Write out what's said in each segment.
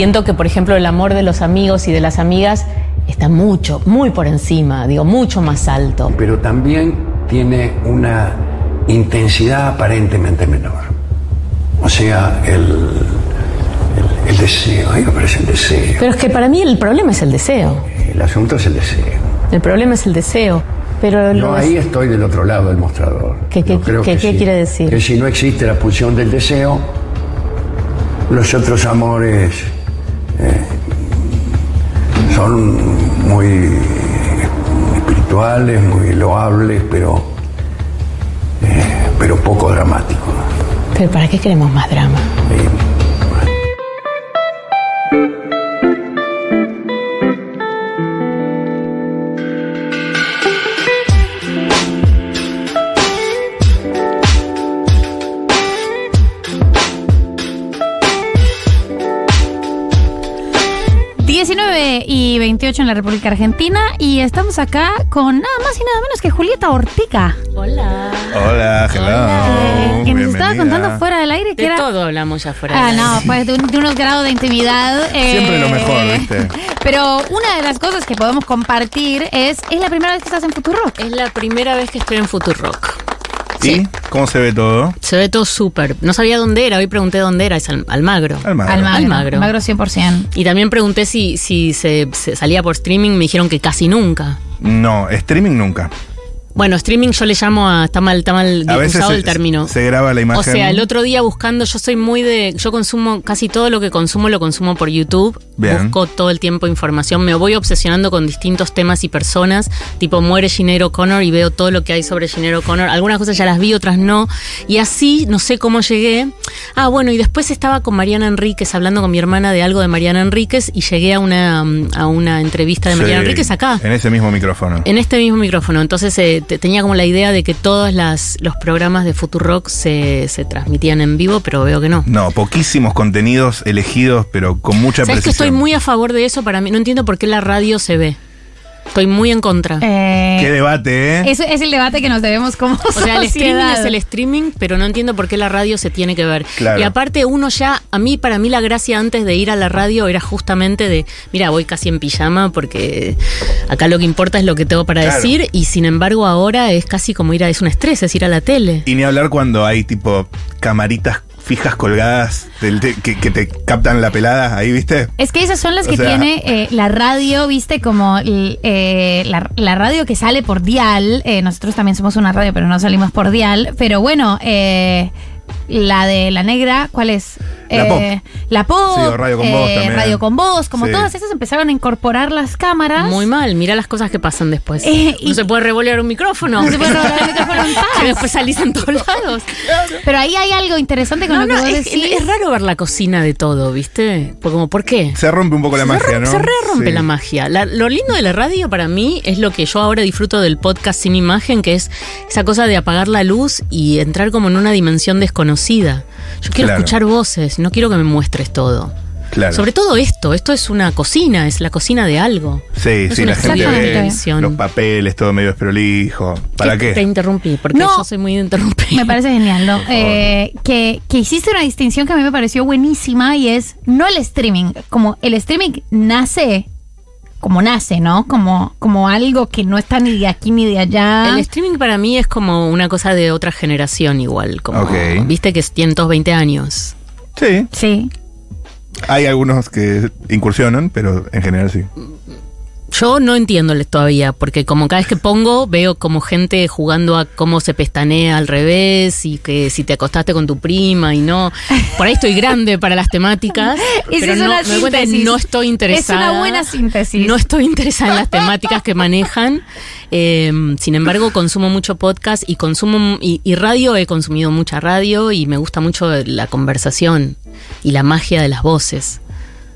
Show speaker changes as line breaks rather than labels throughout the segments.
siento que, por ejemplo, el amor de los amigos y de las amigas está mucho, muy por encima, digo, mucho más alto.
Pero también tiene una intensidad aparentemente menor. O sea, el, el, el deseo, a mí me parece el deseo.
Pero es que para mí el problema es el deseo.
El asunto es el deseo.
El problema es el deseo. Pero
No, ahí estoy del otro lado del mostrador.
¿Qué- qué-
creo
qué-
que
qué
sí.
quiere decir?
Que si no existe la pulsión del deseo, los otros amores eh, son muy espirituales, muy loables, pero, eh, pero poco dramáticos.
Pero ¿para qué queremos más drama?
Eh,
y 28 en la República Argentina y estamos acá con nada más y nada menos que Julieta Ortica,
Hola.
Hola, hello.
eh, que nos estaba contando fuera del aire que
De
era...
todo hablamos ya fuera.
Ah,
del
no, pues de, un- de unos grados de intimidad. eh,
Siempre lo mejor, ¿viste?
Pero una de las cosas que podemos compartir es, es la primera vez que estás en Futurock.
Es la primera vez que estoy en Futurock.
¿Y cómo se ve todo?
Se ve todo súper. No sabía dónde era, hoy pregunté dónde era, es Al- Almagro.
Almagro.
Almagro.
Almagro.
Almagro 100%.
Y también pregunté si, si se, se salía por streaming, me dijeron que casi nunca.
No, streaming nunca.
Bueno, streaming yo le llamo a. Está mal, está mal
A veces
usado
se,
el término.
se graba la imagen.
O sea, el otro día buscando, yo soy muy de. Yo consumo casi todo lo que consumo, lo consumo por YouTube.
Bien.
Busco todo el tiempo información. Me voy obsesionando con distintos temas y personas. Tipo, muere Ginero O'Connor y veo todo lo que hay sobre Ginero O'Connor. Algunas cosas ya las vi, otras no. Y así, no sé cómo llegué. Ah, bueno, y después estaba con Mariana Enríquez, hablando con mi hermana de algo de Mariana Enríquez. Y llegué a una, a una entrevista de Mariana Enríquez acá.
En ese mismo micrófono.
En este mismo micrófono. Entonces eh, te- tenía como la idea de que todos las, los programas de Futurock se, se transmitían en vivo, pero veo que no.
No, poquísimos contenidos elegidos, pero con mucha
¿Sabes que
precisión.
estoy muy a favor de eso? Para mí, no entiendo por qué la radio se ve. Estoy muy en contra.
Eh,
Qué debate, ¿eh?
eso es el debate que nos debemos como
o sea, el streaming es el streaming, pero no entiendo por qué la radio se tiene que ver.
Claro.
Y aparte uno ya, a mí, para mí la gracia antes de ir a la radio era justamente de, mira, voy casi en pijama porque acá lo que importa es lo que tengo para
Claro.
decir y sin embargo ahora es casi como ir a, es un estrés, es ir a la tele.
Y ni hablar cuando hay tipo camaritas fijas colgadas del que, que te captan la pelada, ahí, ¿viste?
Es que esas son las
O
que
sea-
tiene eh, la radio, viste, como eh, la, la radio que sale por dial. Eh, nosotros también somos una radio, pero no salimos por dial. Pero bueno, eh, la de la negra, ¿cuál es?
La
Eh, La pop.
Sí, o Radio con Voz
eh,
también.
Radio con voz, como
Sí.
todas esas empezaron a incorporar las cámaras.
Muy mal, mira las cosas que pasan después.
Eh, y-
no se puede revolear un micrófono.
No se puede revolear el micrófono en paz.
Que después salís en todos lados.
Pero ahí hay algo interesante con
No,
lo que
no,
vos
es,
decís.
es raro ver la cocina de todo, ¿viste? Porque como, ¿por qué?
Se rompe un poco la
se
magia, ¿no?
se re rompe
Sí.
la magia. La- lo lindo de la radio para mí es lo que yo ahora disfruto del podcast sin imagen, que es esa cosa de apagar la luz y entrar como en una dimensión desconocida. Yo quiero
Claro.
escuchar voces, no quiero que me muestres todo.
Claro.
Sobre todo esto, esto es una cocina, es la cocina de algo.
Sí, sí, la gente ve
televisión.
los papeles, todo medio desprolijo. ¿Para
Te
qué?
interrumpí, porque
No.
yo soy muy de interrumpir.
Me parece genial, ¿no? Eh, que, que hiciste una distinción que a mí me pareció buenísima y es no el streaming, como el streaming nace como nace, ¿no? Como, como algo que no está ni de aquí ni de allá.
El streaming para mí es como una cosa de otra generación igual, como
Ok.
viste que tienen todos 20 años.
Sí,
Sí.
hay algunos que incursionan, pero en general sí.
Yo no entiendo todavía, porque como cada vez que pongo veo como gente jugando a cómo se pestanea al revés y que si te acostaste con tu prima y no. Por ahí estoy grande para las temáticas, pero no, me doy cuenta que no estoy interesada.
Es una buena síntesis.
No estoy interesada en las temáticas que manejan. Eh, sin embargo, consumo mucho podcast y consumo y, y radio. He consumido mucha radio y me gusta mucho la conversación y la magia de las voces.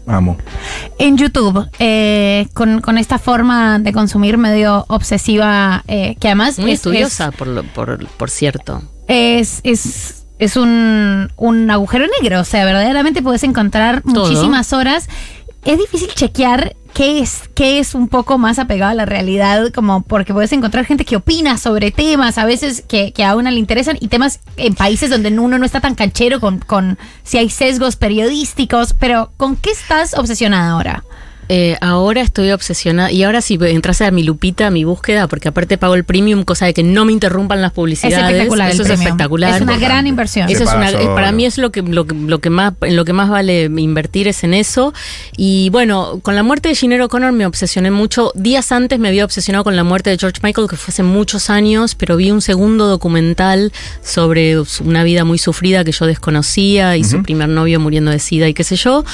Amo.
En YouTube, eh, con, con esta forma de consumir medio obsesiva, eh, que además
Muy
es,
estudiosa, por, lo- por, por cierto.
es, es, es un, un agujero negro. O sea, verdaderamente puedes encontrar
Todo.
muchísimas horas. Es difícil chequear qué es, qué es un poco más apegado a la realidad, como porque puedes encontrar gente que opina sobre temas a veces que, que a una le interesan y temas en países donde uno no está tan canchero con, con si hay sesgos periodísticos, pero ¿con qué estás obsesionada ahora?
Eh, ahora estoy obsesionada. Y ahora si entrase a mi lupita, a mi búsqueda, porque aparte pago el premium, cosa de que no me interrumpan las publicidades.
Es espectacular.
Eso es
premium.
espectacular.
Es una gran inversión.
Eso es una, eh, para mí es lo que, lo, que- lo que más en lo que más vale invertir es en eso y bueno con la muerte de Gene O'Connor me obsesioné mucho días antes me había obsesionado con la muerte de George Michael que fue hace muchos años pero vi un segundo documental sobre una vida muy sufrida que yo desconocía y su primer novio muriendo de sida y qué sé yo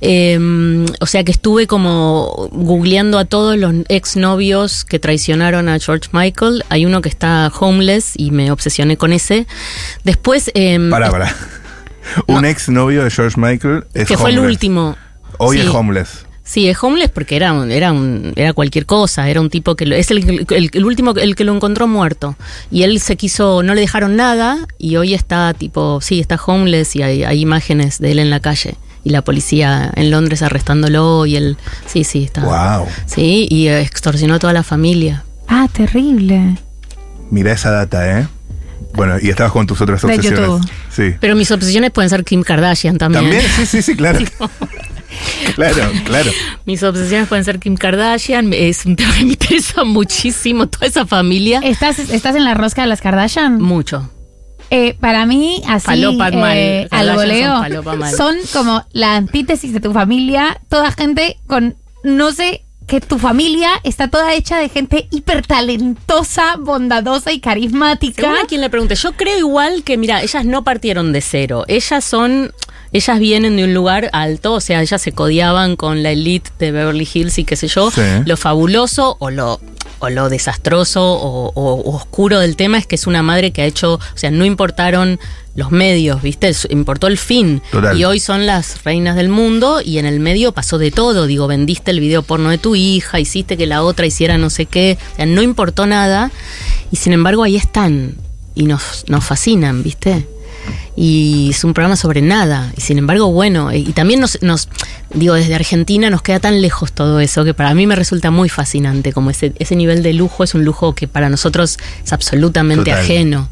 Eh, o sea que estuve como googleando a todos los exnovios que traicionaron a George Michael hay uno que está homeless y me obsesioné con ese después
Pará, pará. Un ex novio de George Michael es
que fue el último.
Hoy
Sí.
es homeless.
Sí, es homeless porque era un- era un- era cualquier cosa, era un tipo que lo- es el, el- el último el que lo encontró muerto y él se quiso no le dejaron nada y hoy está tipo sí está homeless y hay, hay imágenes de él en la calle y la policía en Londres arrestándolo y él sí sí está
Wow.
sí y extorsionó a toda la familia
Ah, terrible.
Mira esa data, ¿eh? Bueno, y estabas con tus otras obsesiones. Sí.
pero mis obsesiones pueden ser Kim Kardashian también,
También, sí, sí, sí, claro. claro, claro.
mis obsesiones pueden ser Kim Kardashian es un tema que me interesa muchísimo toda esa familia
¿Estás, ¿Estás en la rosca de las Kardashian?
mucho
Eh, para mí, así eh, al voleo,
son
son como la antítesis de tu familia. Toda gente con, no sé, que tu familia está toda hecha de gente hiper talentosa, bondadosa y carismática.
Según a quien le pregunte, yo creo igual que, mira, ellas no partieron de cero. Ellas son, ellas vienen de un lugar alto, o sea, ellas se codiaban con la elite de Beverly Hills y qué sé yo.
Sí.
Lo fabuloso o lo o lo desastroso o, o oscuro del tema es que es una madre que ha hecho, o sea, no importaron los medios, ¿viste? Importó el fin.
Total.
Y hoy son las reinas del mundo y en el medio pasó de todo. Digo, vendiste el video porno de tu hija, hiciste que la otra hiciera no sé qué. O sea, no importó nada. Y sin embargo ahí están. Y nos, nos fascinan, ¿viste? Y es un programa sobre nada. Y sin embargo, bueno, y, y también nos, nos, digo, desde Argentina nos queda tan lejos todo eso que para mí me resulta muy fascinante. Como ese, ese nivel de lujo es un lujo que para nosotros es absolutamente
Total.
ajeno.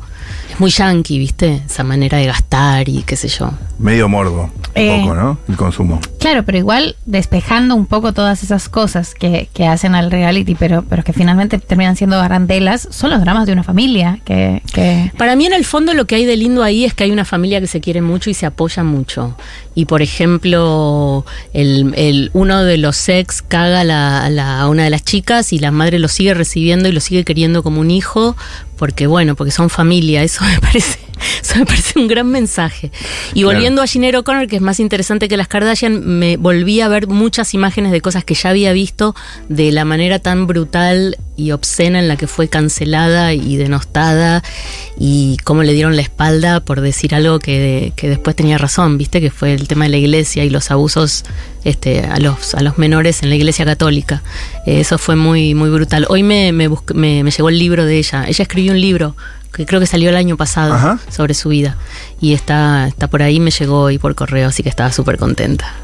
Muy yankee, ¿viste? Esa manera de gastar y qué sé yo.
Medio morbo, un
Eh.
poco, ¿no? El consumo.
Claro, pero igual despejando un poco todas esas cosas que, que hacen al reality, pero, pero que finalmente terminan siendo barandelas, son los dramas de una familia que... que
Para mí en el fondo lo que hay de lindo ahí es que hay una familia que se quiere mucho y se apoya mucho. Y por ejemplo, el, el- uno de los ex caga a la- a, la- a una de las chicas y la madre lo sigue recibiendo y lo sigue queriendo como un hijo porque bueno, porque son familia. Eso me parece, eso me parece un gran mensaje. Y
Claro.
volviendo a Ginero O'Connor, que es más interesante que las Kardashian, me volví a ver muchas imágenes de cosas que ya había visto de la manera tan brutal y obscena en la que fue cancelada y denostada y cómo le dieron la espalda por decir algo que, que después tenía razón, viste, que fue el tema de la iglesia y los abusos este, a, los, a los menores en la iglesia católica. Eh, eso fue muy, muy brutal. Hoy me, me, me- me llegó el libro de ella. Ella escribió un libro que creo que salió el año pasado
Ajá.
sobre su vida y está, está por ahí, me llegó hoy por correo, así que estaba súper contenta.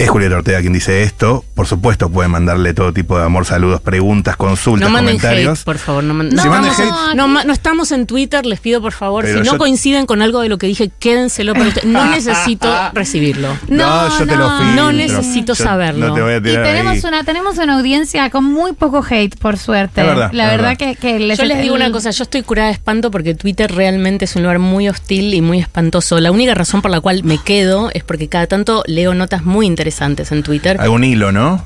Es Julieta Ortega quien dice esto. Por supuesto, pueden mandarle todo tipo de amor, saludos, preguntas, consultas,
No manden
comentarios.
hate, por favor. No, man-
No,
Si
estamos,
hate-
no, estamos en Twitter, les pido por favor.
Pero
si no
yo-
coinciden con algo de lo que dije, quédenselo para ustedes. No necesito recibirlo.
No,
yo te lo filtro.
no necesito
Yo
saberlo.
No te voy a
y tenemos
ahí.
una, tenemos una audiencia con muy poco hate, por suerte.
Verdad,
La
es
verdad,
verdad.
que, que les,
Yo les digo
el-
una cosa, yo estoy curada de espanto porque Twitter realmente es un lugar muy hostil y muy espantoso. La única razón por la cual me quedo es porque cada tanto leo notas muy interesantes en Twitter.
Algún hilo, ¿no?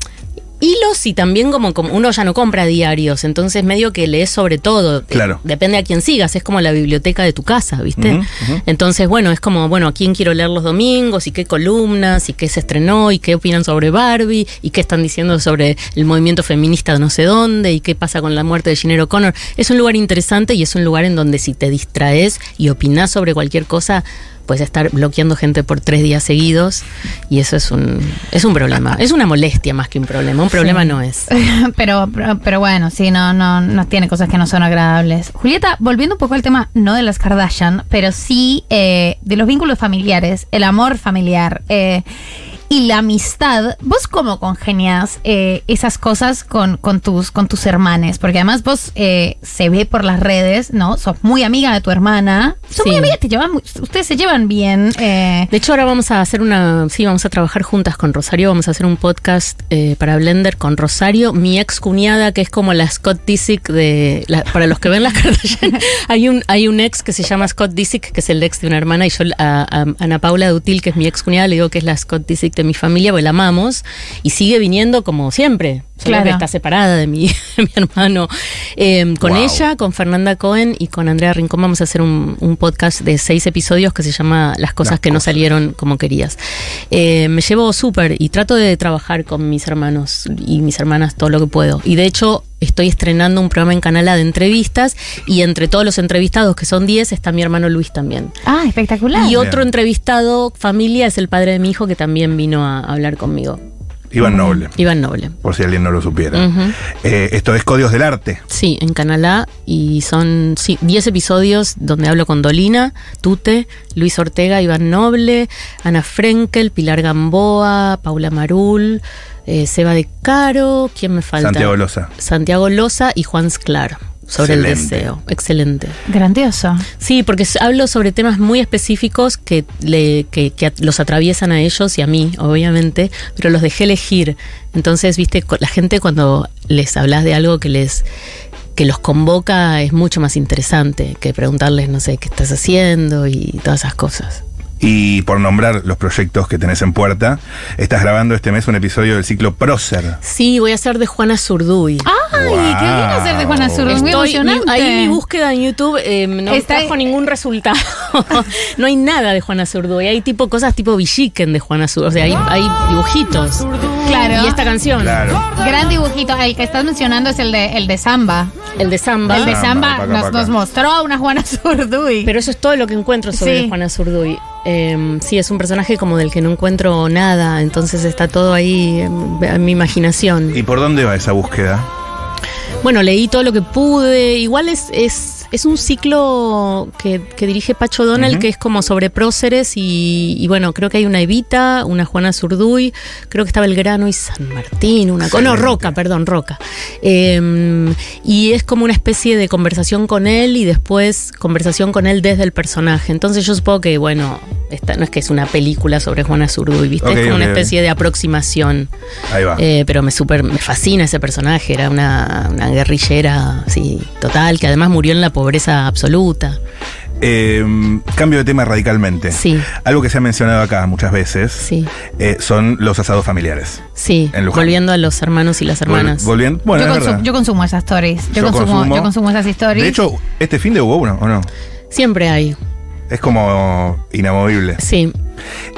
Hilos y también como, como uno ya no compra diarios, entonces medio que lees sobre todo.
Claro.
Depende a quién sigas, es como la biblioteca de tu casa, ¿viste? Entonces, bueno, es como, bueno, a quién quiero leer los domingos y qué columnas y qué se estrenó y qué opinan sobre Barbie y qué están diciendo sobre el movimiento feminista de no sé dónde y qué pasa con la muerte de Ginero O'Connor. Es un lugar interesante y es un lugar en donde si te distraes y opinás sobre cualquier cosa, puedes estar bloqueando gente por tres días seguidos y eso es un, es un problema. Es una molestia más que un problema. Un problema no es.
pero, pero, pero bueno, sí, no, no, no tiene cosas que no son agradables. Julieta, volviendo un poco al tema, no de las Kardashian, pero sí eh, de los vínculos familiares, el amor familiar. eh, y la amistad, ¿vos cómo congenias eh, esas cosas con, con, tus, con tus hermanes? Porque además vos eh, se ve por las redes, ¿no? Sos muy amiga de tu hermana. Son
Sí.
muy amigas, te llevan muy- ustedes se llevan bien. eh,
De hecho, ahora vamos a hacer una. Sí, vamos a trabajar juntas con Rosario. Vamos a hacer un podcast para Blender con Rosario, mi ex cuñada, que es como la Scott Disick de. la- para los que ven las Kardashian, hay un, hay un ex que se llama Scott Disick, que es el ex de una hermana, y yo a, a Ana Paula Dutil, que es mi ex cuñada, le digo que es la Scott Disick de mi familia, porque la amamos, y sigue viniendo como siempre. Solo
Claro.
que está separada de mi, de mi hermano. Eh, con
Wow.
ella, con Fernanda Cohen y con Andrea Rincón vamos a hacer un, un podcast de seis episodios que se llama Las cosas
Las
que no salieron como querías. Eh, me llevo súper y trato de trabajar con mis hermanos y mis hermanas todo lo que puedo. Y de hecho estoy estrenando un programa en Canal A de entrevistas y entre todos los entrevistados, que son 10, está mi hermano Luis también.
ah, espectacular.
Y otro
Bien.
entrevistado, familia, es el padre de mi hijo que también vino a hablar conmigo.
Iván Noble,
Iván Noble.
por si alguien no lo supiera. Eh, esto es Códigos del Arte.
Sí, en Canal A y son sí, 10 episodios donde hablo con Dolina, Tute, Luis Ortega, Iván Noble, Ana Frenkel, Pilar Gamboa, Paula Marul, eh, Seba de Caro, ¿quién me falta?
Santiago Loza.
Santiago Loza y Juan Sclar sobre el deseo. Excelente.
Grandioso.
Sí, porque hablo sobre temas muy específicos que, le, que, que los atraviesan a ellos y a mí, obviamente, pero los dejé elegir. Entonces, viste, la gente cuando les hablas de algo que les que los convoca es mucho más interesante que preguntarles, no sé, qué estás haciendo y todas esas cosas.
Y por nombrar los proyectos que tenés en puerta, estás grabando este mes un episodio del ciclo Prócer.
Sí, voy a hacer de Juana Zurduy.
Ay,
Wow.
qué lindo hacer de Juana Sur, muy
Estoy-
emocionante.
mi- ahí mi búsqueda en YouTube eh, no
Está-
trajo ningún resultado. no hay nada de Juana Zurduy. Hay tipo cosas tipo Villiquen de Juana Zurduy. O sea, hay, hay dibujitos.
Claro.
Y esta canción.
Claro.
Gran dibujito. El que estás mencionando es el de, el de Samba.
El de Samba.
el de Samba nos, nos mostró a una Juana Zurduy.
Pero eso es todo lo que encuentro sobre
Sí.
Juana Zurduy. Eh, sí, es un personaje como del que no encuentro nada, entonces está todo ahí en, en mi imaginación.
¿Y por dónde va esa búsqueda?
Bueno, leí todo lo que pude. Igual es, es, es un ciclo que, que dirige Pacho Donel,
Ujú.
que es como sobre próceres. Y, y bueno, creo que hay una Evita, una Juana Zurduy, creo que está Belgrano y San Martín, una No. Roca, perdón, Roca. Eh, y es como una especie de conversación con él y después conversación con él desde el personaje. Entonces yo supongo que, bueno, esta, no es que es una película sobre Juana Zurduy, ¿viste? Es como una especie de aproximación.
Ahí va.
Eh, pero me super, me fascina ese personaje, era una, una guerrillera sí, total, que además murió en la pobreza absoluta.
Eh, cambio de tema radicalmente.
Sí.
Algo que se ha mencionado acá muchas veces
Sí,
eh, son los asados familiares.
sí, volviendo a los hermanos y las hermanas.
Vol- volviendo, bueno,
yo,
es
consu-
verdad.
yo consumo esas stories. Yo,
Yo
consumo,
consumo.
yo consumo esas stories.
De hecho, este fin de hubo uno, ¿o no?
Siempre hay,
Es como inamovible.
sí,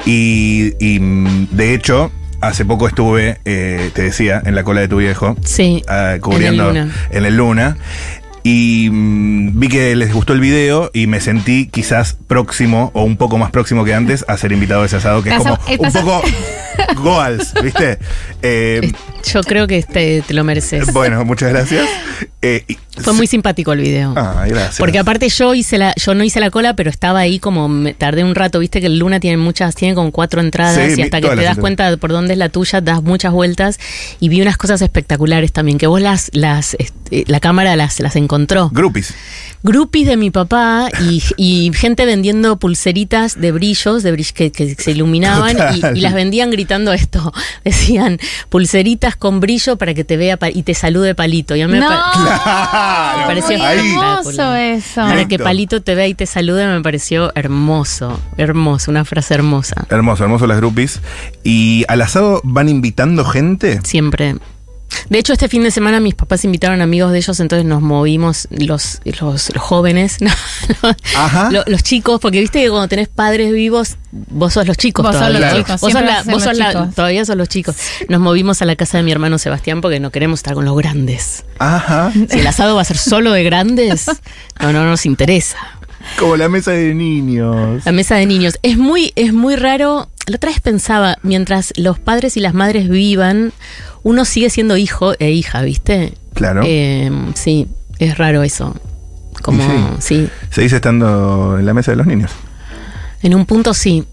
Y, y, mm, de hecho, hace poco estuve, eh, te decía, en la cola de tu viejo,
sí.
ah, cubriendo
En el Luna.
en el Luna. Y mm, vi que les gustó el video y me sentí quizás próximo o un poco más próximo que antes a ser invitado a ese asado, que es como un poco Goals, ¿viste? Eh,
Yo creo que este te lo mereces.
bueno, muchas gracias. Eh, y-
Fue muy simpático el video.
Ah, gracias.
Porque aparte yo hice la, yo no hice la cola, pero estaba ahí como me tardé un rato, viste que el Luna tiene muchas, tiene como cuatro entradas
Sí,
y
mi-
hasta que te das cuenta de por dónde es la tuya, das muchas vueltas y vi unas cosas espectaculares también, que vos las, las, este, la cámara las, las encontró.
Groupies.
Grupis de mi papá y, y gente vendiendo pulseritas de brillos, de brill- que, que se iluminaban y las vendían gritando esto. Decían pulseritas con brillo para que te vea y te salude palito. Y a mí me pa-
Claro,
Me pareció
ahí.
hermoso eso.
para que palito te vea y te salude me pareció hermoso, hermoso, una frase hermosa.
Hermoso, hermoso las groupies. Y al asado van invitando gente.
Siempre. De hecho, este fin de semana mis papás invitaron amigos de ellos, entonces nos movimos los, los, los jóvenes, no,
Ajá.
lo- los chicos, porque viste que cuando tenés padres vivos, vos sos los chicos
Vos sos
todavía.
los chicos,
Vos, sos la- vos
los
sos la-
chicos.
todavía sos los chicos. Nos movimos a la casa de mi hermano Sebastián porque no queremos estar con los grandes.
Ajá.
Si el asado va a ser solo de grandes, no, no nos interesa.
Como la mesa de niños.
La mesa de niños. Es muy, es muy raro. La otra vez pensaba, mientras los padres y las madres vivan, uno sigue siendo hijo e hija, ¿viste?
Claro.
Eh, sí, es raro eso. Como,
Y
sí.
Se dice estando en la mesa de los niños.
En un punto sí.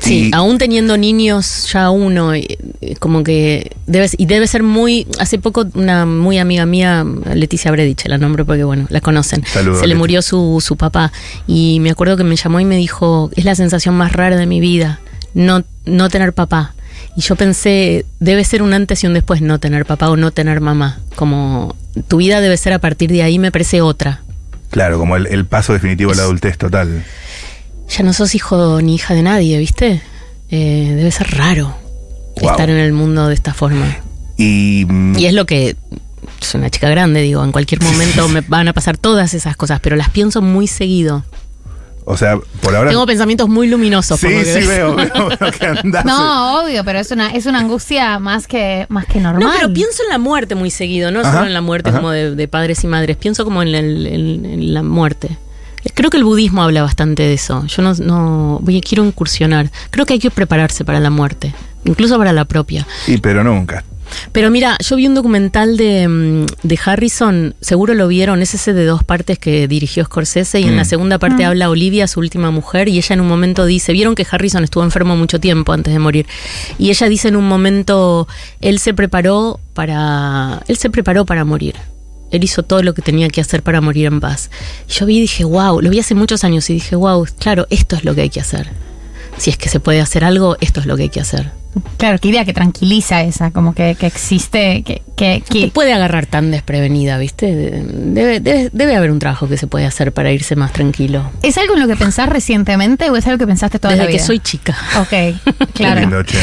Sí,
Y-
aún teniendo niños ya uno, eh, como que debe, y debe ser muy, hace poco una muy amiga mía, Leticia Brediche, la nombro porque bueno, la conocen,
Saludos,
se le
Leti.
murió su, su papá y me acuerdo que me llamó y me dijo, es la sensación más rara de mi vida, no, no tener papá. Y yo pensé, debe ser un antes y un después no tener papá o no tener mamá, como tu vida debe ser a partir de ahí, me parece otra.
Claro, como el, el paso definitivo a la adultez total.
Ya no sos hijo ni hija de nadie, ¿viste? Eh, debe ser raro
Wow.
estar en el mundo de esta forma.
Y, mm,
Y es lo que. Soy una chica grande, digo, en cualquier momento me van a pasar todas esas cosas, pero las pienso muy seguido.
o sea, por ahora.
Tengo pensamientos muy luminosos. por
sí,
lo que
sí, veo, veo, veo que andás.
No, obvio, pero es una, es una angustia más que, más que normal.
No, pero pienso en la muerte muy seguido, no
Ajá,
solo en la muerte
ajá.
como de, de padres y madres, pienso como en, el- en- en la muerte. Creo que el budismo habla bastante de eso. Yo no, no voy, quiero incursionar. Creo que hay que prepararse para la muerte, incluso para la propia.
Sí, pero nunca.
Pero mira, yo vi un documental de, mm, de Harrison, seguro lo vieron, es ese de dos partes que dirigió Scorsese y en
Mm.
la segunda parte habla Olivia, su última mujer, y ella en un momento dice, vieron que Harrison estuvo enfermo mucho tiempo antes de morir, y ella dice en un momento, él se preparó para, él se preparó para morir. Él hizo todo lo que tenía que hacer para morir en paz. Yo vi y dije, wow, lo vi hace muchos años y dije, wow, claro, esto es lo que hay que hacer. Si es que se puede hacer algo, esto es lo que hay que hacer.
Claro, qué idea que tranquiliza esa, como que, que existe, que, que,
No
que-
te puede agarrar tan desprevenida, ¿viste? Debe, debe, debe haber un trabajo que se puede hacer para irse más tranquilo.
¿Es algo en lo que pensás recientemente o es algo que pensaste toda
Desde
la
que soy chica.
Ok, claro.
lindo, che.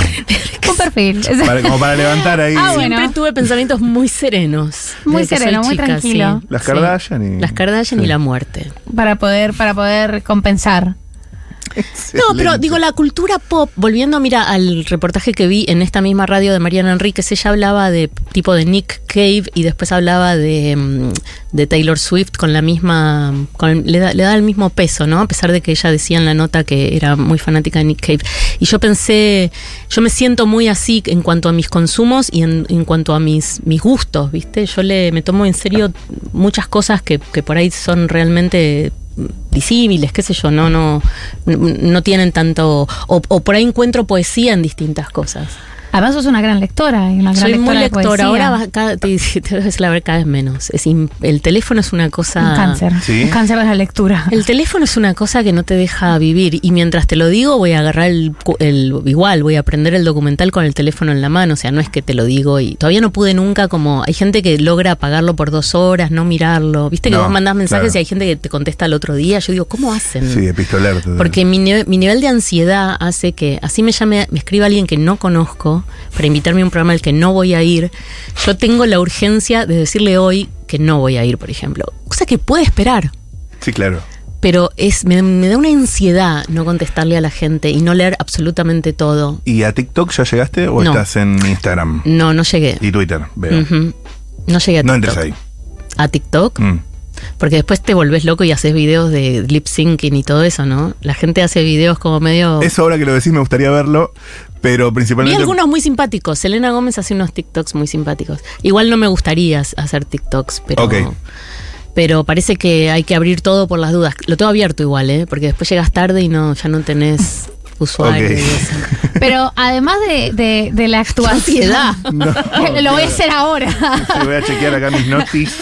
Un perfil.
Para- como para levantar ahí
Ah, bueno.
Siempre tuve pensamientos muy serenos.
Muy sereno, muy
chica,
tranquilo.
sí.
Las. Kardashian y-
Las Kardashian
sí.
y la muerte.
para poder, para poder compensar.
No, pero digo, la cultura pop, volviendo, mira, al reportaje que vi en esta misma radio de Mariana Enríquez, ella hablaba de tipo de Nick Cave y después hablaba de, mm, de Taylor Swift con la misma, con, le, da, le da el mismo peso, ¿no? A pesar de que ella decía en la nota que era muy fanática de Nick Cave. Y yo pensé, yo me siento muy así en cuanto a mis consumos y en, en cuanto a mis, mis gustos, ¿viste? Yo le, me tomo en serio muchas cosas que, que por ahí son realmente disímiles, qué sé yo, no, no, no tienen tanto, o, o por ahí encuentro poesía en distintas cosas.
Además sos una gran lectora y una gran
Soy
lectora
muy lectora, ahora vas cada, te, te debes la ver cada vez menos. Es im- el teléfono es una cosa...
un cáncer,
Sí.
un cáncer de la lectura.
El teléfono es una cosa que no te deja vivir y mientras te lo digo voy a agarrar el, cu- el- igual, voy a aprender el documental con el teléfono en la mano, o sea, no es que te lo digo y todavía no pude nunca como, hay gente que logra apagarlo por dos horas, no mirarlo, viste que
No,
vos mandás mensajes
claro.
y hay gente que te contesta al otro día, yo digo, ¿cómo hacen?
Sí, epistolar. total.
Porque mi, mi nivel de ansiedad hace que así me llame, me escriba alguien que no conozco para invitarme a un programa al que no voy a ir. Yo tengo la urgencia de decirle hoy que no voy a ir, por ejemplo. Cosa que puede esperar.
Sí, claro.
Pero es, me, me da una ansiedad no contestarle a la gente y no leer absolutamente todo.
¿Y a TikTok ya llegaste o
No.
estás en Instagram?
No, no llegué.
Y Twitter, veo.
No llegué a
No
TikTok.
entres ahí.
A TikTok.
Mm.
Porque después te volvés loco y haces videos de lip syncing y todo eso, ¿no? La gente hace videos como medio.
Eso ahora que lo decís me gustaría verlo, pero
Vi
principalmente...
algunos muy simpáticos. Selena Gómez hace unos TikToks muy simpáticos. Igual no me gustaría hacer TikToks, pero.
Ok.
Pero parece que hay que abrir todo por las dudas. Lo tengo abierto igual, ¿eh? Porque después llegas tarde y no, ya no tenés usuario.
Ok.
y eso.
Pero además de, de, de la actuación.
No,
lo voy a hacer ahora.
Sí, voy a chequear acá mis notis.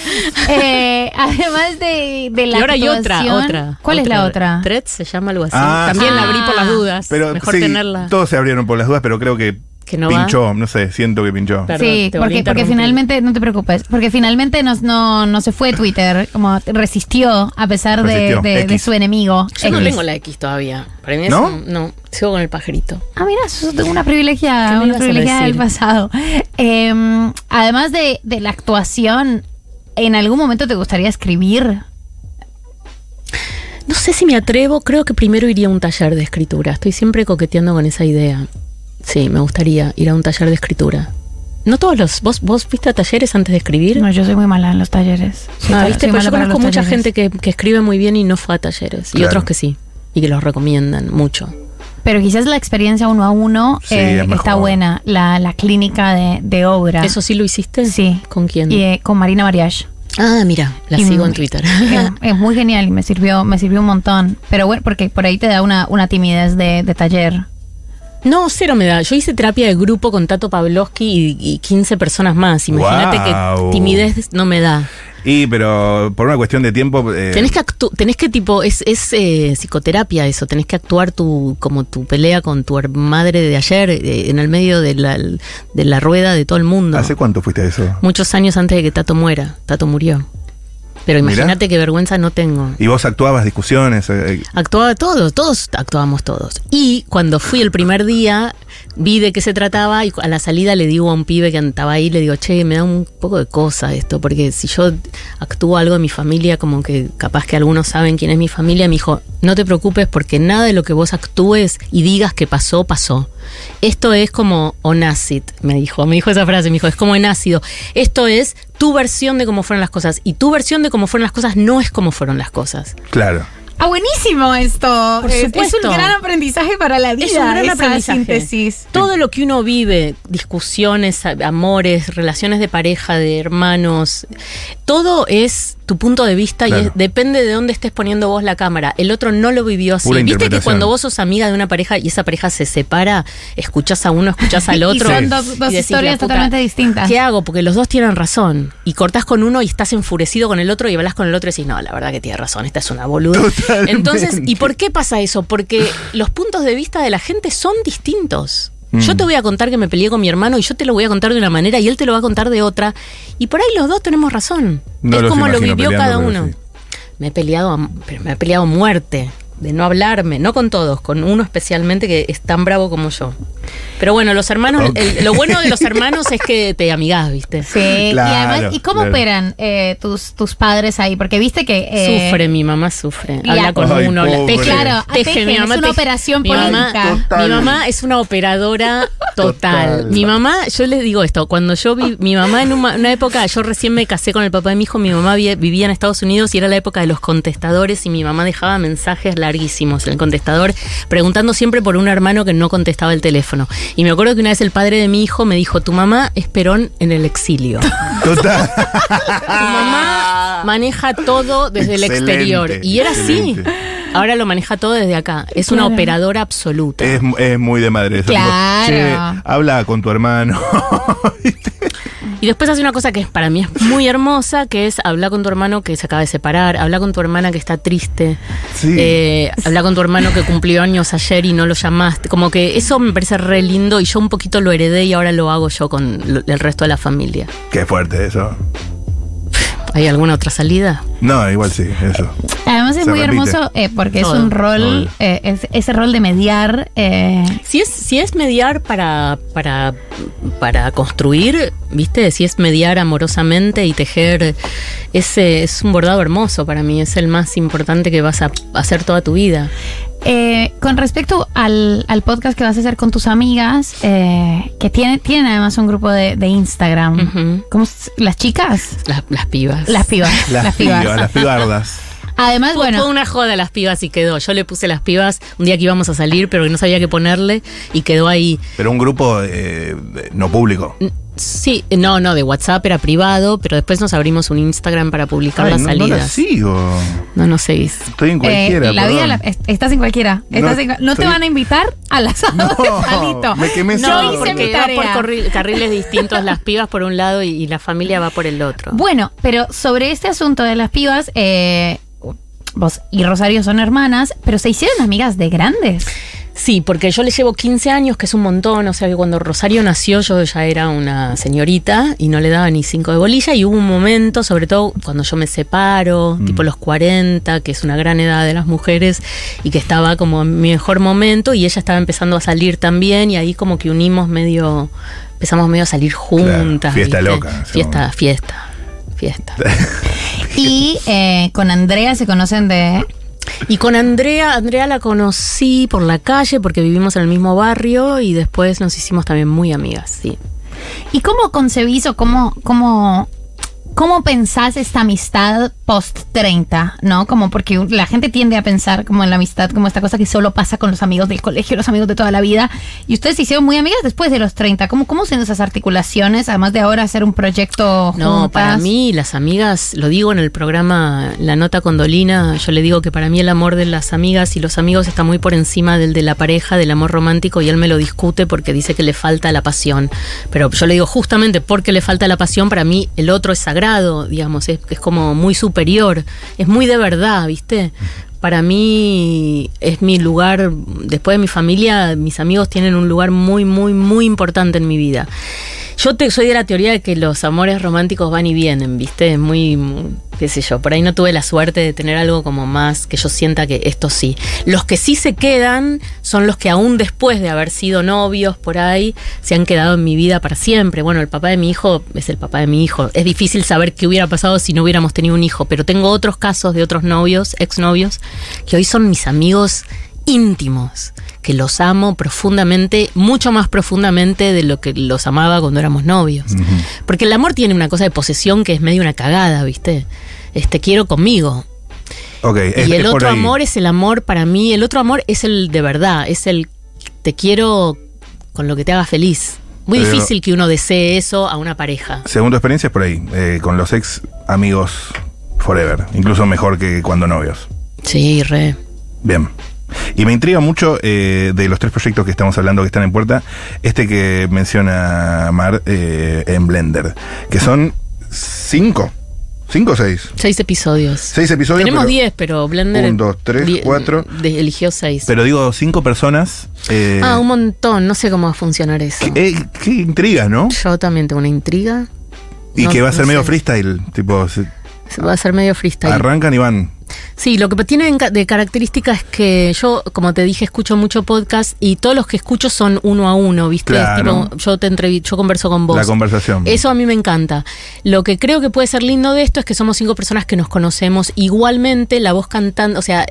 Eh, además de, de la
y ahora hay otra, otra.
¿Cuál es la otra?
Threads se llama algo así.
Ah,
También la
sí.
abrí por las dudas.
Pero
Mejor
sí,
tenerla.
todos se abrieron por las dudas, pero creo que,
Que no va.
pinchó, no sé, siento que pinchó.
Perdón,
sí, porque, finalmente, no te preocupes, porque finalmente no, no, no se fue Twitter, como resistió a pesar de,
Resistió,
de- su enemigo.
Yo no tengo la X todavía. Para mí es
¿No?
un- no, sigo con el pajarito.
Ah, mira, sos una
¿Qué
privilegiada, una privilegiada del pasado. Eh, además de, de la actuación, ¿en algún momento te gustaría escribir?
No sé si me atrevo, creo que primero iría a un taller de escritura. Estoy siempre coqueteando con esa idea. Sí, me gustaría ir a un taller de escritura. No todos los. ¿Vos, vos fuiste a talleres antes de escribir?
No, yo soy muy mala en los talleres. Soy
ah, viste,
soy
pues
mala
yo conozco mucha
talleres.
gente que, que escribe muy bien y no fue a talleres. Y otros que sí. Y que los recomiendan mucho.
Pero quizás la experiencia uno a uno
Sí,
eh,
es
está buena. La, la clínica de, de obra.
¿Eso sí lo hiciste?
Sí.
¿Con quién?
Y, eh, con Marina Mariage.
Ah, mira, la
Y-
sigo en Twitter.
es, es muy genial y me sirvió, me sirvió un montón. Pero bueno, porque por ahí te da una, una timidez de, de taller.
No, cero me da. Yo hice terapia de grupo con Tato Pavlovsky y, y 15 personas más. Imagínate
Guau.
que timidez no me da.
Y, pero por una cuestión de tiempo. eh,
Tenés que tenés que tipo, es, es eh, psicoterapia eso, tenés que actuar tu, como tu pelea con tu madre de ayer eh, en el medio de la, de la rueda de todo el mundo.
¿Hace cuánto fuiste a eso?
Muchos años antes de que Tato muera. Tato murió. Pero imagínate qué vergüenza no tengo.
¿Y vos actuabas discusiones? eh, eh,
Actuaba todos, todos actuábamos todos. Y cuando fui el primer día, vi de qué se trataba y a la salida le digo a un pibe que estaba ahí, le digo, che, me da un poco de cosa esto, porque si yo actúo algo de mi familia, como que capaz que algunos saben quién es mi familia, me dijo, no te preocupes porque nada de lo que vos actúes y digas que pasó, pasó. Esto es como on acid, me dijo, me dijo esa frase, me dijo, es como en ácido. Esto es tu versión de cómo fueron las cosas y tu versión de cómo fueron las cosas no es como fueron las cosas.
claro.
Ah, buenísimo esto.
Por
Es- un gran aprendizaje para la vida.
Es un gran
esa
aprendizaje.
síntesis.
Todo lo que uno vive, discusiones, amores, relaciones de pareja, de hermanos, todo es tu punto de vista
Claro.
y es- depende de dónde estés poniendo vos la cámara. El otro no lo vivió así.
Pura
Viste que cuando vos sos amiga de una pareja y esa pareja se separa, escuchás a uno, escuchás al
Y
otro.
son dos- dos
decís,
historias
"La puta,
totalmente distintas".
¿Qué hago? Porque los dos tienen razón. Y cortás con uno y estás enfurecido con el otro y hablas con el otro y decís, no, la verdad que tiene razón, esta es una boluda.
Totalmente.
Entonces, ¿y por qué pasa eso? Porque los puntos de vista de la gente son distintos. Yo
Mm.
te voy a contar que me peleé con mi hermano y yo te lo voy a contar de una manera y él te lo va a contar de otra. Y por ahí los dos tenemos razón.
No
es como lo vivió cada uno.
sí.
Me he peleado, pero me he peleado a muerte de no hablarme, no con todos, con uno especialmente que es tan bravo como yo. Pero bueno, los hermanos, el- lo bueno de los hermanos es que te amigás, ¿viste?
Sí,
Claro,
y además, ¿y cómo
claro.
operan eh, tus, tus padres ahí? Porque viste que... eh,
Sufre, mi mamá sufre. Habla con
Ay,
uno,
pobre.
teje,
Claro,
teje, mi
es una
teje.
operación
mi
política.
Total.
mi mamá es una operadora total.
Total.
Mi mamá, yo les digo esto, cuando yo vi, mi mamá en una, una época, yo recién me casé con el papá de mi hijo, mi mamá vi- vivía en Estados Unidos y era la época de los contestadores y mi mamá dejaba mensajes larguísimos en el contestador preguntando siempre por un hermano que no contestaba el teléfono. Y me acuerdo que una vez el padre de mi hijo me dijo, tu mamá es Perón en el exilio.
Total.
Tu mamá maneja todo desde el exterior. Y era así. Ahora lo maneja todo desde acá. Es una
Claro.
operadora absoluta.
Es, es muy de madre eso.
Claro.
Che, habla con tu hermano.
Y después hace una cosa que para mí es muy hermosa, que es hablar con tu hermano que se acaba de separar, hablar con tu hermana que está triste,
Sí.
eh, hablar con tu hermano que cumplió años ayer y no lo llamaste. Como que eso me parece re lindo y yo un poquito lo heredé y ahora lo hago yo con el resto de la familia.
Qué fuerte eso.
¿Hay alguna otra salida?
No, igual sí, eso.
Además es
Se
muy
repite.
hermoso eh, porque es un rol, eh, es- ese rol de mediar. eh,
Si es, si es mediar para, para, para construir, ¿viste? Si es mediar amorosamente y tejer, ese es un bordado hermoso para mí, es el más importante que vas a hacer toda tu vida.
Eh, con respecto al, al podcast que vas a hacer con tus amigas, eh, que tiene, tienen además un grupo de, de Instagram. ¿Cómo ¿Las chicas?
Las, las pibas.
Las pibas.
Las,
Las, pibas.
pibas, las pibardas.
Además,
Fue,
bueno,
fue una joda las pibas y quedó. Yo le puse las pibas un día que íbamos a salir, pero que no sabía qué ponerle y quedó ahí.
Pero un grupo eh, no público.
Sí, no, no, de WhatsApp era privado, pero después nos abrimos un Instagram para publicar
Ay,
las
no, no la
salidas.
sigo.
No, no seguís.
Estoy en
eh,
cualquiera.
la vida, la- est- estás en cualquiera. Estás
No,
en no te van a invitar al asado de
No,
Palito.
me quemé
Yo
solo.
hice
porque
mi
va por corri- carriles distintos, las pibas por un lado y, y la familia va por el otro.
Bueno, pero sobre este asunto de las pibas, eh, vos y Rosario son hermanas, pero se hicieron amigas de grandes.
Sí, porque yo le llevo 15 años, que es un montón, o sea que cuando Rosario nació yo ya era una señorita y no le daba ni cinco de bolilla y hubo un momento, sobre todo cuando yo me separo, tipo los 40, que es una gran edad de las mujeres y que estaba como en mi mejor momento y ella estaba empezando a salir también y ahí como que unimos medio, empezamos medio a salir juntas.
fiesta
¿viste?
loca,
Fiesta,
momento.
fiesta, fiesta.
Y eh, con Andrea se conocen de...
Y con Andrea, Andrea la conocí por la calle porque vivimos en el mismo barrio y después nos hicimos también muy amigas, sí.
¿Y cómo concebís o cómo, cómo, ¿Cómo pensás esta amistad post 30? ¿No? Como porque la gente tiende a pensar como en la amistad, como esta cosa que solo pasa con los amigos del colegio, los amigos de toda la vida. Y ustedes se hicieron muy amigas después de los 30. ¿Cómo, cómo son esas articulaciones? Además de ahora hacer un proyecto
No,
juntas?
para mí las amigas, lo digo en el programa La Nota con Dolina, yo le digo que para mí el amor de las amigas y los amigos está muy por encima del de la pareja, del amor romántico, y él me lo discute porque dice que le falta la pasión. Pero yo le digo justamente porque le falta la pasión, para mí el otro es sagrado, digamos, es, es como muy superior, es muy de verdad, ¿viste? Para mí es mi lugar, después de mi familia, mis amigos tienen un lugar muy, muy, muy importante en mi vida. Yo te, soy de la teoría de que los amores románticos van y vienen, ¿viste? Muy, qué sé yo, por ahí no tuve la suerte de tener algo como más que yo sienta que esto sí. Los que sí se quedan son los que aún después de haber sido novios por ahí, se han quedado en mi vida para siempre. Bueno, el papá de mi hijo es el papá de mi hijo. Es difícil saber qué hubiera pasado si no hubiéramos tenido un hijo, pero tengo otros casos de otros novios, exnovios, que hoy son mis amigos íntimos, que los amo profundamente, mucho más profundamente de lo que los amaba cuando éramos novios. Porque el amor tiene una cosa de posesión que es medio una cagada, ¿viste? Este quiero conmigo.
Ok, es-
y el
es
otro amor es el amor para mí, el otro amor es el de verdad, es el te quiero con lo que te haga feliz. Muy
Pero-
difícil que uno desee eso a una pareja.
Según tu experiencia, es por ahí. eh, con los ex amigos forever. Incluso mejor que cuando novios.
Sí, re.
Bien. Y me intriga mucho eh, de los tres proyectos que estamos hablando que están en puerta, este que menciona Mar eh, en Blender, que son cinco, cinco o seis.
Seis episodios.
Seis episodios.
Tenemos
pero-
diez, pero Blender.
Un, dos, tres, cuatro.
de- eligió seis.
Pero digo, cinco personas. eh,
ah, un montón. No sé cómo va a funcionar eso.
qué, eh, qué intriga, ¿no?
Yo también tengo una intriga.
Y
No-
que va a
no
ser medio
sé.
freestyle, tipo,
Va a ser medio freestyle.
arrancan y van.
Sí, lo que tiene de característica es que yo, como te dije, escucho mucho podcast y todos los que escucho son uno a uno, ¿viste?
Claro.
Tipo, yo te entrevi- yo converso con vos.
La conversación.
Eso a mí me encanta. Lo que creo que puede ser lindo de esto es que somos cinco personas que nos conocemos. Igualmente, la voz cantando, o sea,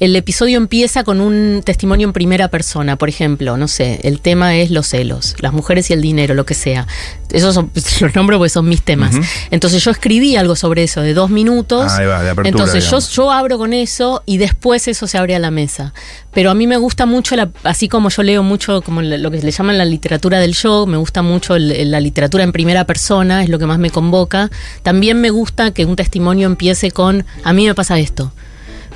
el episodio empieza con un testimonio en primera persona, por ejemplo, no sé, el tema es los celos, las mujeres y el dinero, lo que sea. Esos son, los nombro porque son mis temas. Entonces yo escribí algo sobre eso de dos minutos.
Ahí va, de apertura,
Entonces yo,
digamos.
yo abro con eso y después eso se abre a la mesa. Pero a mí me gusta mucho, la- así como yo leo mucho como lo que le llaman la literatura del show, me gusta mucho el- la literatura en primera persona, es lo que más me convoca. También me gusta que un testimonio empiece con, a mí me pasa esto.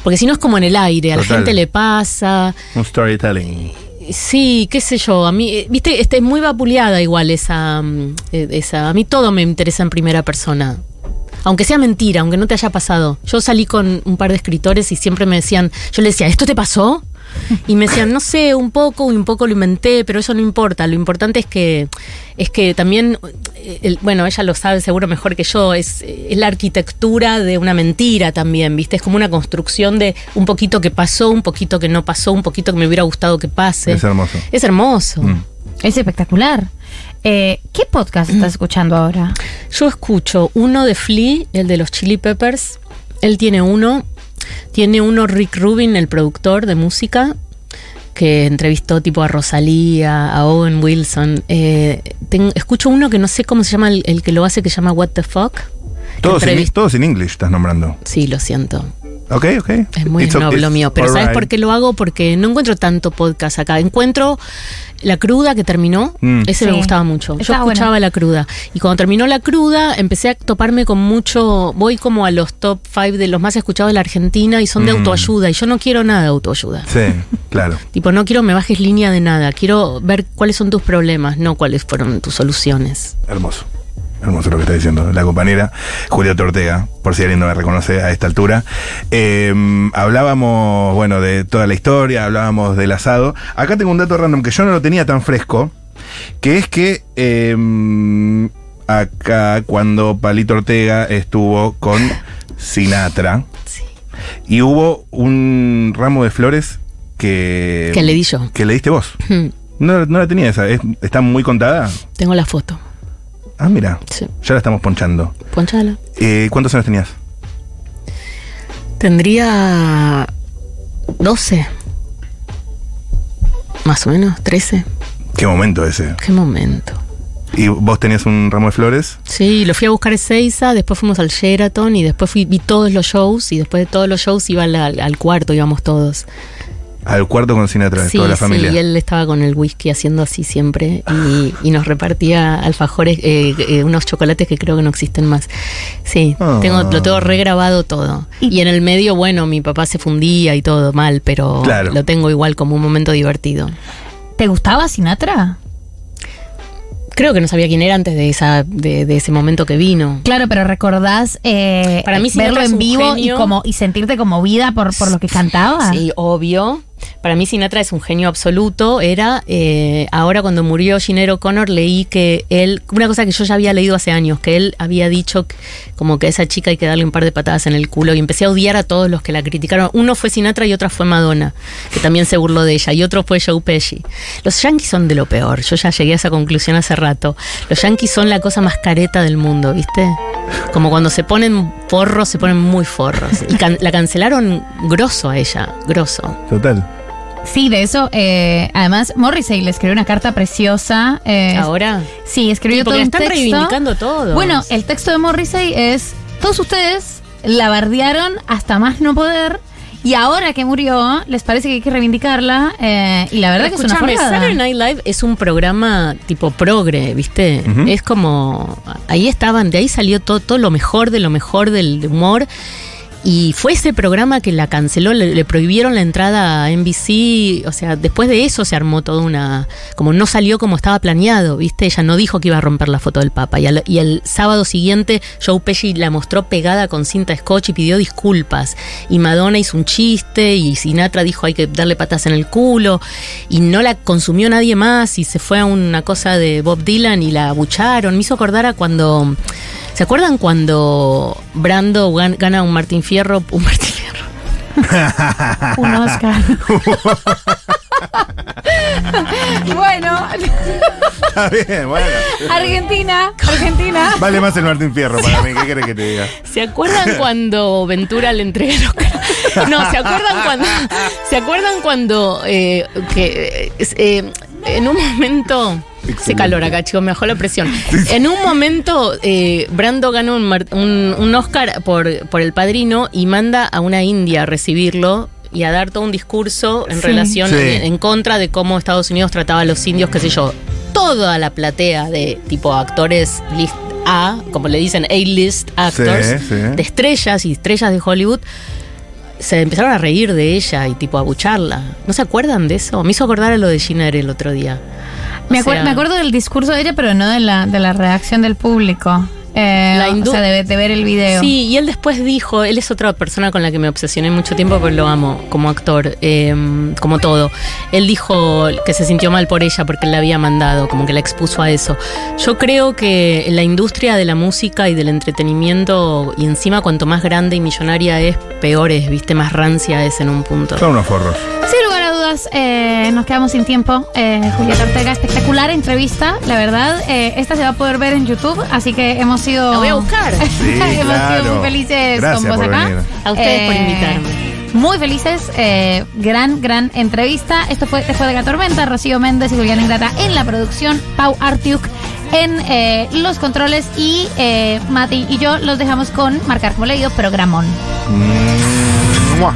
Porque si no es como en el aire, a la gente le pasa.
Un storytelling.
Sí, qué sé yo, a mí, eh, viste, este, es muy vapuleada igual esa, mm, eh, esa, a mí todo me interesa en primera persona. Aunque sea mentira, aunque no te haya pasado. Yo salí con un par de escritores y siempre me decían, yo les decía, ¿esto te pasó? Y me decían, no sé, un poco, y un poco lo inventé, pero eso no importa. Lo importante es que, es que también, eh, el- bueno, ella lo sabe seguro mejor que yo, es, es la arquitectura de una mentira también, ¿viste? Es como una construcción de un poquito que pasó, un poquito que no pasó, un poquito que me hubiera gustado que pase.
Es hermoso.
Es hermoso.
Mm.
Es espectacular. Eh, ¿Qué podcast estás escuchando ahora?
Yo escucho uno de Flea, el de los Chili Peppers. Él tiene uno. Tiene uno Rick Rubin, el productor de música, que entrevistó tipo a Rosalía, a Owen Wilson. Eh, escucho uno que no sé cómo se llama el, el que lo hace, que se llama What the Fuck.
Todos en, todos en English estás nombrando.
Sí, lo siento.
Ok, ok.
Es muy noble mío. Pero ¿sabes por qué lo hago? Porque no encuentro tanto podcast acá. Encuentro La Cruda que terminó.
Mm.
Ese
Sí.
me gustaba mucho. Yo escuchaba
bueno.
La Cruda. Y cuando terminó La Cruda, empecé a toparme con mucho. Voy como a los top 5 de los más escuchados de la Argentina y son de
Mm.
autoayuda. Y yo no quiero nada de autoayuda.
Sí, claro.
Tipo, no quiero me bajes línea de nada. Quiero ver cuáles son tus problemas, no cuáles fueron tus soluciones.
Hermoso. Hermoso lo que está diciendo la compañera Julieta Ortega, por si alguien no me reconoce a esta altura. Eh, hablábamos, bueno, de toda la historia, hablábamos del asado. Acá tengo un dato random que yo no lo tenía tan fresco, que es que eh, acá cuando Palito Ortega estuvo con Sinatra
Sí.
y hubo un ramo de flores que...
Que le di yo.
Que le diste vos.
Hmm.
No, no la tenía esa, es- está muy contada.
Tengo la foto.
Ah, mira,
Sí.
ya la estamos ponchando.
Ponchala.
Eh, ¿Cuántos años tenías?
Tendría 12. Más o menos, 13.
¿Qué momento ese?
Qué momento.
¿Y vos tenías un ramo de flores?
Sí, lo fui a buscar a Ezeiza, después fuimos al Sheraton y después fui, vi todos los shows y después de todos los shows iba al, al- al cuarto, íbamos todos.
Al cuarto con Sinatra,
Sí,
toda la familia.
sí, y él estaba con el whisky haciendo así siempre y, y nos repartía alfajores, eh, eh, unos chocolates que creo que no existen más. Sí,
Ah.
tengo, lo tengo regrabado todo.
Y-
en el medio, bueno, mi papá se fundía y todo mal, pero
Claro.
lo tengo igual como un momento divertido.
¿Te gustaba Sinatra?
Creo que no sabía quién era antes de esa de, de ese momento que vino.
Claro, pero recordás eh,
Para mí
verlo en vivo y como y sentirte conmovida por, por lo que cantaba.
Sí, obvio. Para mí Sinatra es un genio absoluto. Era, eh, ahora cuando murió Ginero O'Connor, leí que él, una cosa que yo ya había leído hace años, que él había dicho que- como que a esa chica hay que darle un par de patadas en el culo y empecé a odiar a todos los que la criticaron. Uno fue Sinatra y otra fue Madonna, que también se burló de ella, y otro fue Joe Pesci. Los yankees son de lo peor, yo ya llegué a esa conclusión hace rato. Los yankees son la cosa más careta del mundo, ¿viste? Como cuando se ponen forros, se ponen muy forros. Y la cancelaron grosso a ella, grosso.
Total.
Sí, de eso. eh, además, Morrissey le escribió una carta preciosa. eh,
Ahora.
Sí, escribió
Sí,
todo un
están
texto.
reivindicando todo.
Bueno, el texto de Morrissey es: todos ustedes la bardearon hasta más no poder. Y ahora que murió, les parece que hay que reivindicarla. eh, y la verdad que es una
Escúchame,
forrada.
Saturday Night Live es un programa tipo progre, ¿viste? Es como. Ahí estaban, de ahí salió todo, todo lo mejor de lo mejor del humor. Y fue ese programa que la canceló, le, prohibieron la entrada a NBC. O sea, después de eso se armó toda una. Como no salió como estaba planeado, ¿viste? Ella no dijo que iba a romper la foto del Papa. Y, al- y el sábado siguiente, Joe Pesci la mostró pegada con cinta scotch y pidió disculpas. Y Madonna hizo un chiste. Y Sinatra dijo hay que darle patas en el culo. Y no la consumió nadie más. Y se fue a una cosa de Bob Dylan y la abucharon. Me hizo acordar a cuando. ¿Se acuerdan cuando Brando gan- gana un Martín Fierro? Un Martín Fierro.
Un Oscar. bueno,
Está bien, bueno.
Argentina, Argentina.
Vale más el Martín Fierro para mí, ¿qué querés que te diga?
¿Se acuerdan cuando Ventura le entrega el Oscar? No, ¿se acuerdan cuando, ¿se acuerdan cuando eh, que, eh, eh, en un momento... Hace
Excelente.
calor acá, chicos, me bajó la presión. En un momento, eh, Brando ganó un, un- un Oscar por, por El Padrino y manda a una india a recibirlo y a dar todo un discurso en
Sí.
relación,
Sí.
en, en contra de cómo Estados Unidos trataba a los indios, qué sé yo. Toda la platea de tipo actores list A, como le dicen A-list actors,
Sí, sí.
de estrellas y estrellas de Hollywood, se empezaron a reír de ella y tipo a bucharla. ¿No se acuerdan de eso? Me hizo acordar a lo de Giner el otro día.
Me, acuer-
sea,
me acuerdo del discurso de ella, pero no de la, de la reacción del público. Eh,
La
o sea, de, de ver el video.
Sí, y él después dijo, él es otra persona con la que me obsesioné mucho tiempo, pero lo amo como actor, eh, como todo. Él dijo que se sintió mal por ella porque él la había mandado, como que la expuso a eso. Yo creo que la industria de la música y del entretenimiento, y encima cuanto más grande y millonaria es, peor es, viste, más rancia es en un punto.
Son unos forros.
Sin lugar a dudas, eh, nos quedamos sin tiempo. Eh, Julieta Ortega, espectacular entrevista, la verdad. Eh, esta se va a poder ver en YouTube, así que hemos sido.
La voy a buscar.
Sí,
hemos
claro.
sido muy felices
Gracias
con vos
por
acá.
venir.
A ustedes por
Eh,
invitarme.
Muy felices, eh, gran, gran entrevista. Esto fue Después de la Tormenta, Rocío Méndez y Julián Ingrata en la producción, Pau Artiuk en eh, los controles y eh, Mati y yo los dejamos con Marcar como leído, programón.
Mm, ¡mua!